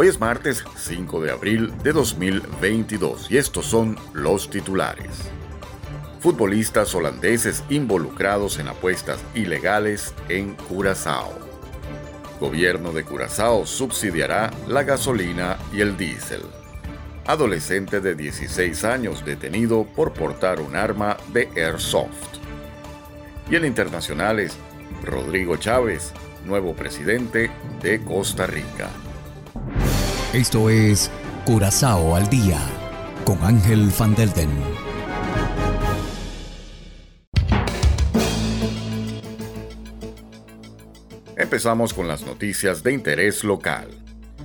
Hoy es martes 5 de abril de 2022 y estos son los titulares. Futbolistas holandeses involucrados en apuestas ilegales en Curazao. Gobierno de Curazao subsidiará la gasolina y el diésel. Adolescente de 16 años detenido por portar un arma de airsoft. Y en internacionales, Rodrigo Chávez, nuevo presidente de Costa Rica. Esto es Curazao al Día con Ángel Van Delden. Empezamos con las noticias de interés local.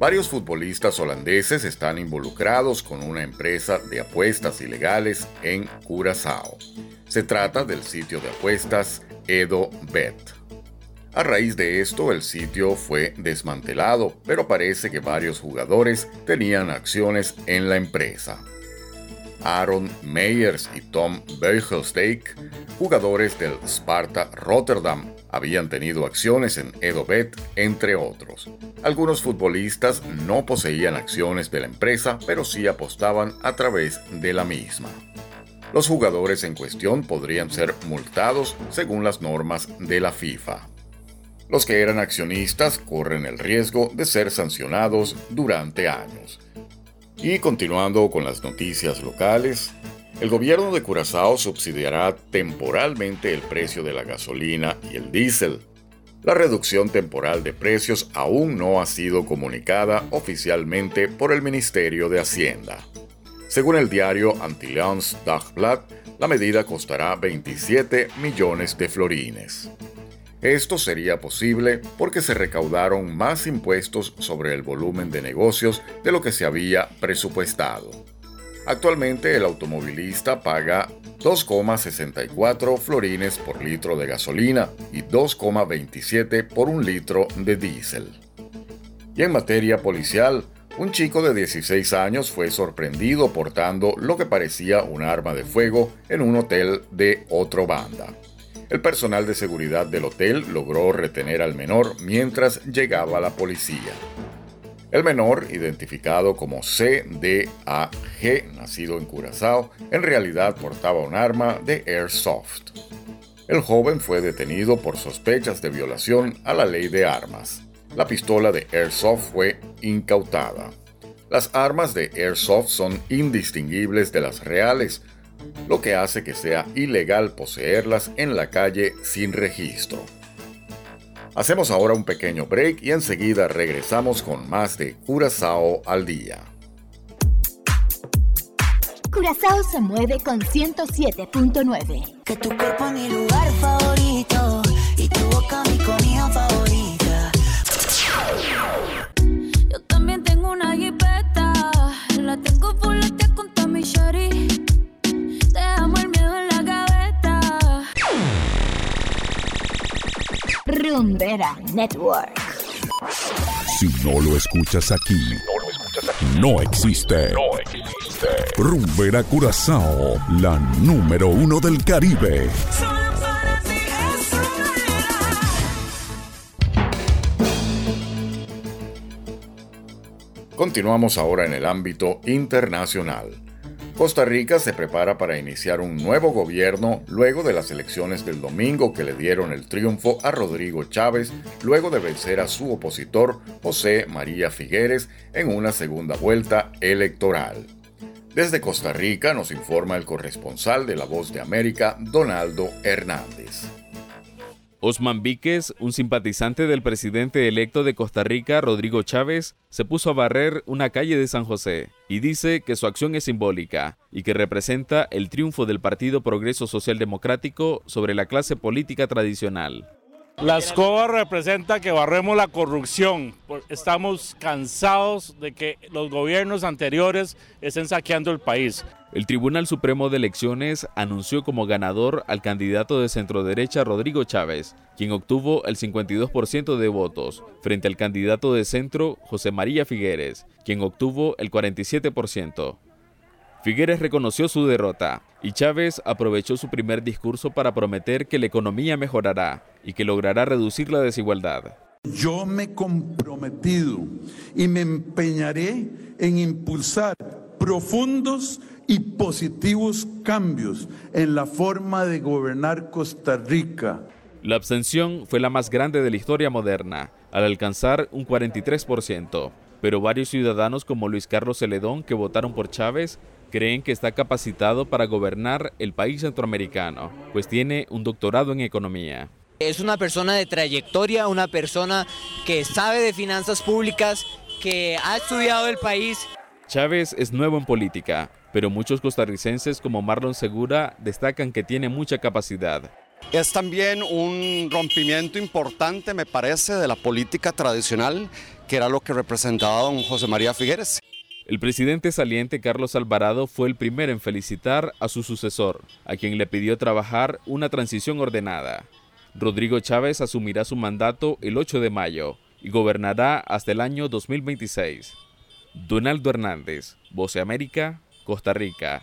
Varios futbolistas holandeses están involucrados con una empresa de apuestas ilegales en Curazao. Se trata del sitio de apuestas Edo Bet. A raíz de esto, el sitio fue desmantelado, pero parece que varios jugadores tenían acciones en la empresa. Aaron Meyers y Tom Beugelsdijk, jugadores del Sparta Rotterdam, habían tenido acciones en Edobet, entre otros. Algunos futbolistas no poseían acciones de la empresa, pero sí apostaban a través de la misma. Los jugadores en cuestión podrían ser multados según las normas de la FIFA. Los que eran accionistas corren el riesgo de ser sancionados durante años. Y continuando con las noticias locales, el gobierno de Curazao subsidiará temporalmente el precio de la gasolina y el diésel. La reducción temporal de precios aún no ha sido comunicada oficialmente por el Ministerio de Hacienda. Según el diario Antillians Dagblad, la medida costará 27 millones de florines. Esto sería posible porque se recaudaron más impuestos sobre el volumen de negocios de lo que se había presupuestado. Actualmente el automovilista paga 2,64 florines por litro de gasolina y 2,27 por un litro de diésel. Y en materia policial, un chico de 16 años fue sorprendido portando lo que parecía un arma de fuego en un hotel de otro banda. El personal de seguridad del hotel logró retener al menor mientras llegaba la policía. El menor, identificado como CDAG, nacido en Curazao, en realidad portaba un arma de airsoft. El joven fue detenido por sospechas de violación a la ley de armas. La pistola de airsoft fue incautada. Las armas de airsoft son indistinguibles de las reales, lo que hace que sea ilegal poseerlas en la calle sin registro. Hacemos ahora un pequeño break y enseguida regresamos con más de Curazao al día. Curazao se mueve con 107.9. Que tu cuerpo mi lugar favorito Rumbera Network. Si no lo escuchas aquí, no existe. No existe. Rumbera Curazao, la número uno del Caribe. Continuamos ahora en el ámbito internacional. Costa Rica se prepara para iniciar un nuevo gobierno luego de las elecciones del domingo que le dieron el triunfo a Rodrigo Chávez luego de vencer a su opositor José María Figueres en una segunda vuelta electoral. Desde Costa Rica nos informa el corresponsal de La Voz de América, Donaldo Hernández. Osman Víquez, un simpatizante del presidente electo de Costa Rica, Rodrigo Chávez, se puso a barrer una calle de San José y dice que su acción es simbólica y que representa el triunfo del Partido Progreso Social Democrático sobre la clase política tradicional. La escoba representa que barremos la corrupción. Estamos cansados de que los gobiernos anteriores estén saqueando el país. El Tribunal Supremo de Elecciones anunció como ganador al candidato de centroderecha Rodrigo Chávez, quien obtuvo el 52% de votos, frente al candidato de centro José María Figueres, quien obtuvo el 47%. Figueres reconoció su derrota y Chávez aprovechó su primer discurso para prometer que la economía mejorará y que logrará reducir la desigualdad. Yo me he comprometido y me empeñaré en impulsar profundos y positivos cambios en la forma de gobernar Costa Rica. La abstención fue la más grande de la historia moderna, al alcanzar un 43%, pero varios ciudadanos como Luis Carlos Celedón que votaron por Chávez creen que está capacitado para gobernar el país centroamericano, pues tiene un doctorado en economía. Es una persona de trayectoria, una persona que sabe de finanzas públicas, que ha estudiado el país. Chávez es nuevo en política, pero muchos costarricenses como Marlon Segura destacan que tiene mucha capacidad. Es también un rompimiento importante, me parece, de la política tradicional, que era lo que representaba don José María Figueres. El presidente saliente Carlos Alvarado fue el primero en felicitar a su sucesor, a quien le pidió trabajar una transición ordenada. Rodrigo Chávez asumirá su mandato el 8 de mayo y gobernará hasta el año 2026. Donaldo Hernández, Voce América, Costa Rica.